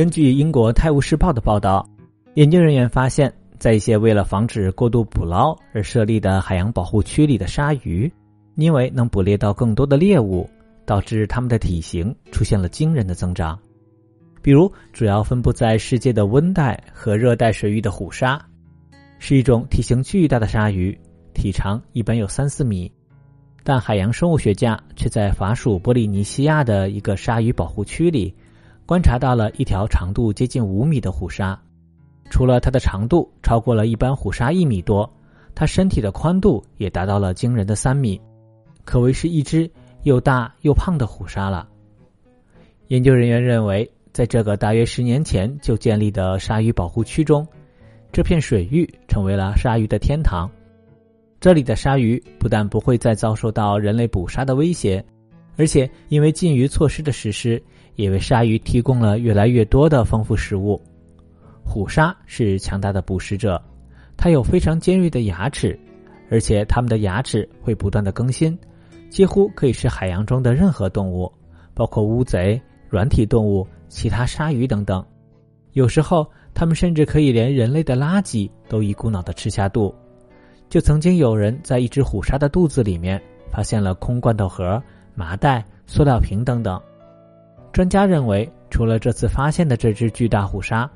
根据英国《泰晤士报》的报道，研究人员发现，在一些为了防止过度捕捞而设立的海洋保护区里的鲨鱼，因为能捕猎到更多的猎物，导致它们的体型出现了惊人的增长。比如，主要分布在世界的温带和热带水域的虎鲨，是一种体型巨大的鲨鱼，体长一般有三四米。但海洋生物学家却在法属波利尼西亚的一个鲨鱼保护区里，观察到了一条长度接近五米的虎鲨。除了它的长度超过了一般虎鲨一米多，它身体的宽度也达到了惊人的三米，可谓是一只又大又胖的虎鲨了。研究人员认为。在这个大约十年前就建立的鲨鱼保护区中，这片水域成为了鲨鱼的天堂。这里的鲨鱼不但不会再遭受到人类捕杀的威胁，而且因为禁渔措施的实施，也为鲨鱼提供了越来越多的丰富食物。虎鲨是强大的捕食者，它有非常尖锐的牙齿，而且它们的牙齿会不断的更新，几乎可以是海洋中的任何动物，包括乌贼、软体动物。其他鲨鱼等等，有时候它们甚至可以连人类的垃圾都一股脑的吃下肚。就曾经有人在一只虎鲨的肚子里面发现了空罐头盒、麻袋、塑料瓶等等。专家认为，除了这次发现的这只巨大虎鲨，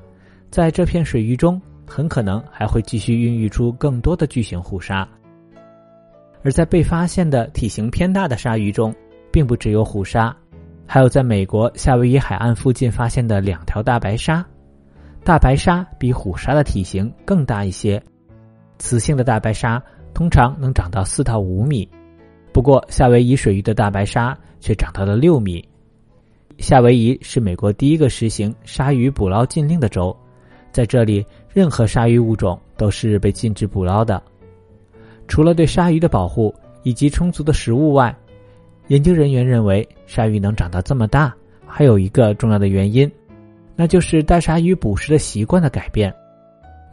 在这片水域中很可能还会继续孕育出更多的巨型虎鲨。而在被发现的体型偏大的鲨鱼中，并不只有虎鲨。还有在美国夏威夷海岸附近发现的两条大白鲨，大白鲨比虎鲨的体型更大一些，雌性的大白鲨通常能长到四到五米，不过夏威夷水域的大白鲨却长到了六米。夏威夷是美国第一个实行鲨鱼捕捞禁令的州，在这里任何鲨鱼物种都是被禁止捕捞的。除了对鲨鱼的保护以及充足的食物外，研究人员认为，鲨鱼能长到这么大，还有一个重要的原因，那就是大鲨鱼捕食的习惯的改变。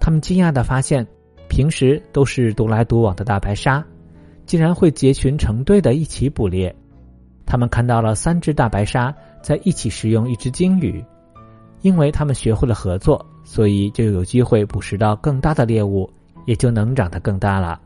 他们惊讶地发现，平时都是独来独往的大白鲨，竟然会结群成队的一起捕猎。他们看到了三只大白鲨在一起食用一只鲸鱼，因为他们学会了合作，所以就有机会捕食到更大的猎物，也就能长得更大了。